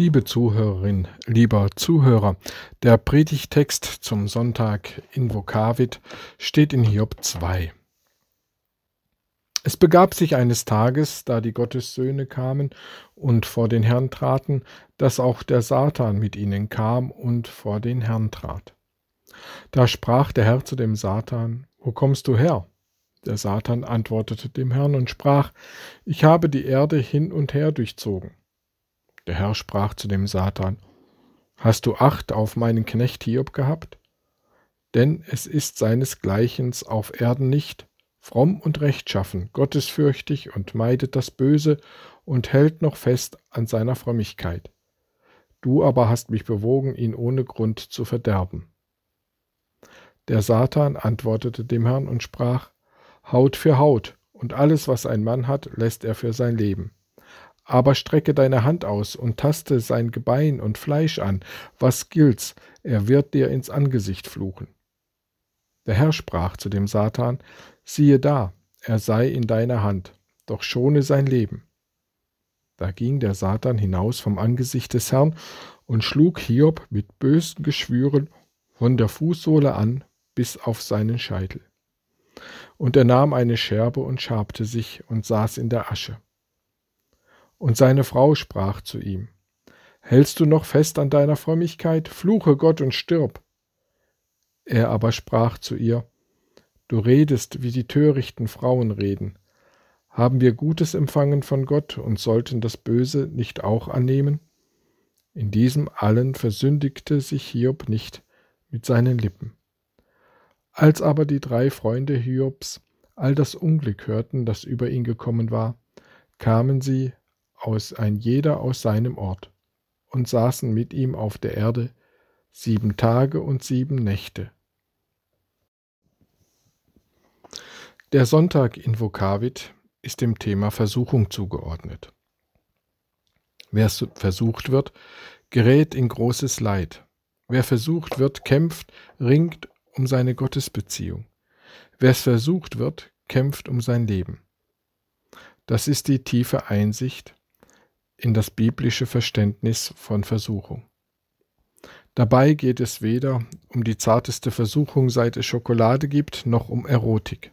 Liebe Zuhörerin, lieber Zuhörer, der Predigtext zum Sonntag in Vokavit steht in Hiob 2. Es begab sich eines Tages, da die Gottessöhne kamen und vor den Herrn traten, dass auch der Satan mit ihnen kam und vor den Herrn trat. Da sprach der Herr zu dem Satan, Wo kommst du her? Der Satan antwortete dem Herrn und sprach, Ich habe die Erde hin und her durchzogen. Der Herr sprach zu dem Satan, Hast du Acht auf meinen Knecht Hiob gehabt? Denn es ist seinesgleichen auf Erden nicht, fromm und rechtschaffen, gottesfürchtig und meidet das Böse und hält noch fest an seiner Frömmigkeit. Du aber hast mich bewogen, ihn ohne Grund zu verderben. Der Satan antwortete dem Herrn und sprach, Haut für Haut, und alles, was ein Mann hat, lässt er für sein Leben. Aber strecke deine Hand aus und taste sein Gebein und Fleisch an. Was gilt's? Er wird dir ins Angesicht fluchen. Der Herr sprach zu dem Satan, siehe da, er sei in deiner Hand, doch schone sein Leben. Da ging der Satan hinaus vom Angesicht des Herrn und schlug Hiob mit bösen Geschwüren von der Fußsohle an bis auf seinen Scheitel. Und er nahm eine Scherbe und schabte sich und saß in der Asche. Und seine Frau sprach zu ihm, Hältst du noch fest an deiner Frömmigkeit? Fluche Gott und stirb. Er aber sprach zu ihr, Du redest, wie die törichten Frauen reden. Haben wir Gutes empfangen von Gott und sollten das Böse nicht auch annehmen? In diesem allen versündigte sich Hiob nicht mit seinen Lippen. Als aber die drei Freunde Hiobs all das Unglück hörten, das über ihn gekommen war, kamen sie aus ein jeder aus seinem Ort, und saßen mit ihm auf der Erde sieben Tage und sieben Nächte. Der Sonntag in Vokavit ist dem Thema Versuchung zugeordnet. Wer versucht wird, gerät in großes Leid. Wer versucht wird, kämpft, ringt um seine Gottesbeziehung. Wer versucht wird, kämpft um sein Leben. Das ist die tiefe Einsicht, in das biblische Verständnis von Versuchung. Dabei geht es weder um die zarteste Versuchung, seit es Schokolade gibt, noch um Erotik.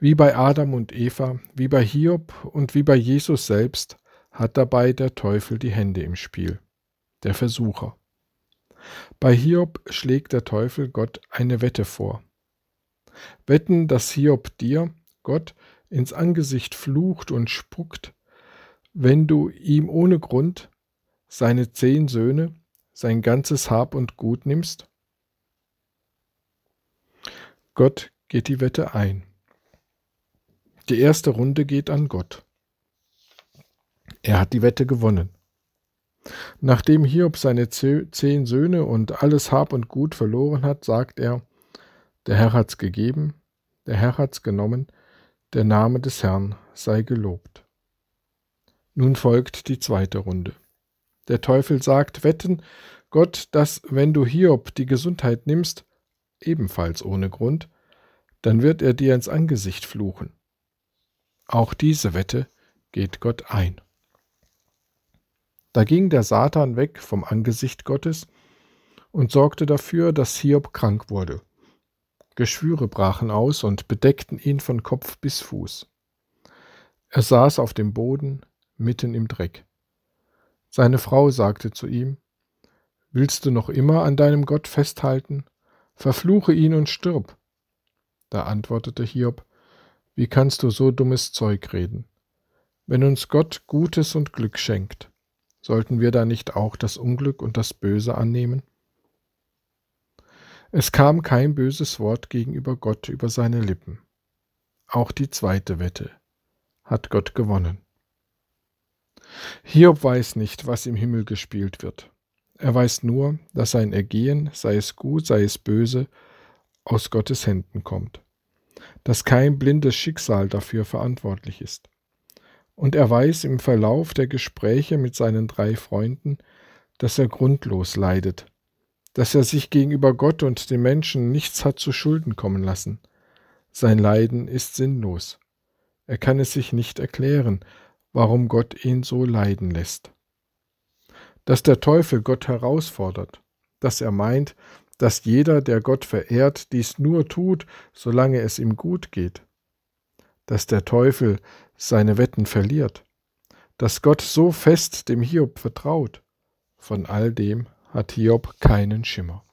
Wie bei Adam und Eva, wie bei Hiob und wie bei Jesus selbst hat dabei der Teufel die Hände im Spiel, der Versucher. Bei Hiob schlägt der Teufel Gott eine Wette vor. Wetten, dass Hiob dir, Gott, ins Angesicht flucht und spuckt, wenn du ihm ohne Grund seine zehn Söhne, sein ganzes Hab und Gut nimmst? Gott geht die Wette ein. Die erste Runde geht an Gott. Er hat die Wette gewonnen. Nachdem Hiob seine zehn Söhne und alles Hab und Gut verloren hat, sagt er, der Herr hat's gegeben, der Herr hat's genommen, der Name des Herrn sei gelobt. Nun folgt die zweite Runde. Der Teufel sagt, wetten, Gott, dass wenn du Hiob die Gesundheit nimmst, ebenfalls ohne Grund, dann wird er dir ins Angesicht fluchen. Auch diese Wette geht Gott ein. Da ging der Satan weg vom Angesicht Gottes und sorgte dafür, dass Hiob krank wurde. Geschwüre brachen aus und bedeckten ihn von Kopf bis Fuß. Er saß auf dem Boden, mitten im Dreck. Seine Frau sagte zu ihm, Willst du noch immer an deinem Gott festhalten? Verfluche ihn und stirb. Da antwortete Hiob, Wie kannst du so dummes Zeug reden? Wenn uns Gott Gutes und Glück schenkt, sollten wir da nicht auch das Unglück und das Böse annehmen? Es kam kein böses Wort gegenüber Gott über seine Lippen. Auch die zweite Wette hat Gott gewonnen. Hiob weiß nicht, was im Himmel gespielt wird. Er weiß nur, dass sein Ergehen, sei es gut, sei es böse, aus Gottes Händen kommt, dass kein blindes Schicksal dafür verantwortlich ist. Und er weiß im Verlauf der Gespräche mit seinen drei Freunden, dass er grundlos leidet, dass er sich gegenüber Gott und den Menschen nichts hat zu Schulden kommen lassen. Sein Leiden ist sinnlos. Er kann es sich nicht erklären, warum Gott ihn so leiden lässt. dass der Teufel Gott herausfordert, dass er meint, dass jeder, der Gott verehrt, dies nur tut, solange es ihm gut geht, dass der Teufel seine Wetten verliert, dass Gott so fest dem Hiob vertraut, von all dem hat Hiob keinen Schimmer.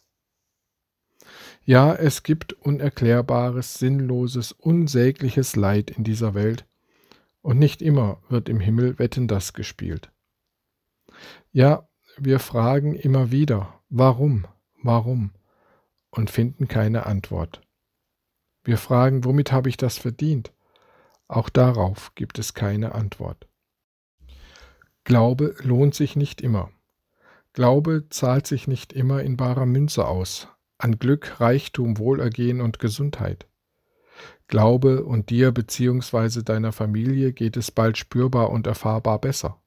Ja, es gibt unerklärbares, sinnloses, unsägliches Leid in dieser Welt, und nicht immer wird im Himmel Wetten das gespielt. Ja, wir fragen immer wieder, warum, warum, und finden keine Antwort. Wir fragen, womit habe ich das verdient? Auch darauf gibt es keine Antwort. Glaube lohnt sich nicht immer. Glaube zahlt sich nicht immer in barer Münze aus, an Glück, Reichtum, Wohlergehen und Gesundheit. Glaube und dir bzw. deiner Familie geht es bald spürbar und erfahrbar besser.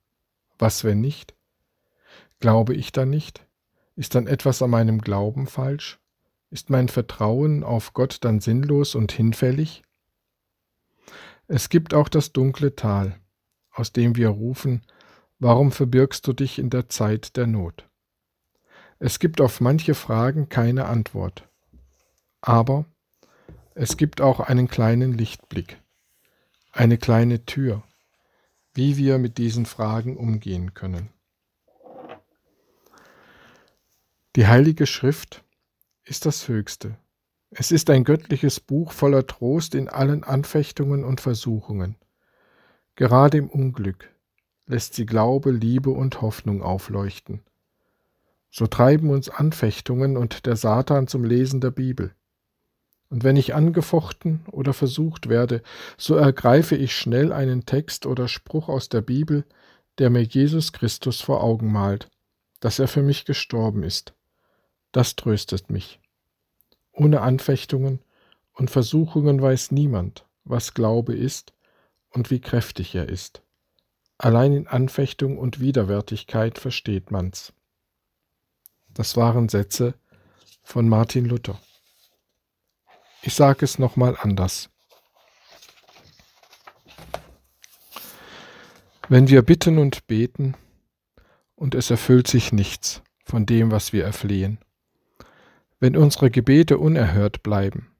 Was, wenn nicht? Glaube ich dann nicht? Ist dann etwas an meinem Glauben falsch? Ist mein Vertrauen auf Gott dann sinnlos und hinfällig? Es gibt auch das dunkle Tal, aus dem wir rufen, warum verbirgst du dich in der Zeit der Not? Es gibt auf manche Fragen keine Antwort. Aber es gibt auch einen kleinen Lichtblick, eine kleine Tür, wie wir mit diesen Fragen umgehen können. Die Heilige Schrift ist das Höchste. Es ist ein göttliches Buch voller Trost in allen Anfechtungen und Versuchungen. Gerade im Unglück lässt sie Glaube, Liebe und Hoffnung aufleuchten. So treiben uns Anfechtungen und der Satan zum Lesen der Bibel. Und wenn ich angefochten oder versucht werde, so ergreife ich schnell einen Text oder Spruch aus der Bibel, der mir Jesus Christus vor Augen malt, dass er für mich gestorben ist. Das tröstet mich. Ohne Anfechtungen und Versuchungen weiß niemand, was Glaube ist und wie kräftig er ist. Allein in Anfechtung und Widerwärtigkeit versteht man's. Das waren Sätze von Martin Luther. Ich sage es nochmal anders. Wenn wir bitten und beten und es erfüllt sich nichts von dem, was wir erflehen, wenn unsere Gebete unerhört bleiben,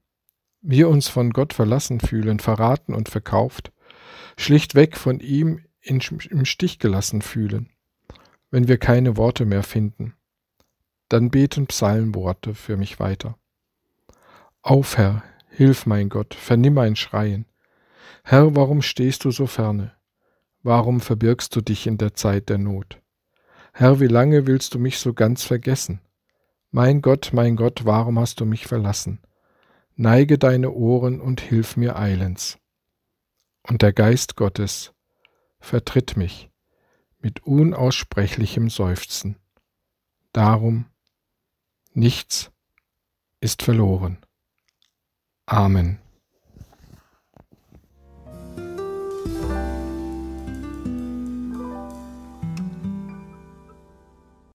wir uns von Gott verlassen fühlen, verraten und verkauft, schlichtweg von ihm im Stich gelassen fühlen, wenn wir keine Worte mehr finden, dann beten Psalmworte für mich weiter. Auf, Herr, hilf mein Gott, vernimm mein Schreien. Herr, warum stehst du so ferne? Warum verbirgst du dich in der Zeit der Not? Herr, wie lange willst du mich so ganz vergessen? Mein Gott, mein Gott, warum hast du mich verlassen? Neige deine Ohren und hilf mir eilends. Und der Geist Gottes vertritt mich mit unaussprechlichem Seufzen. Darum Nichts ist verloren. Amen.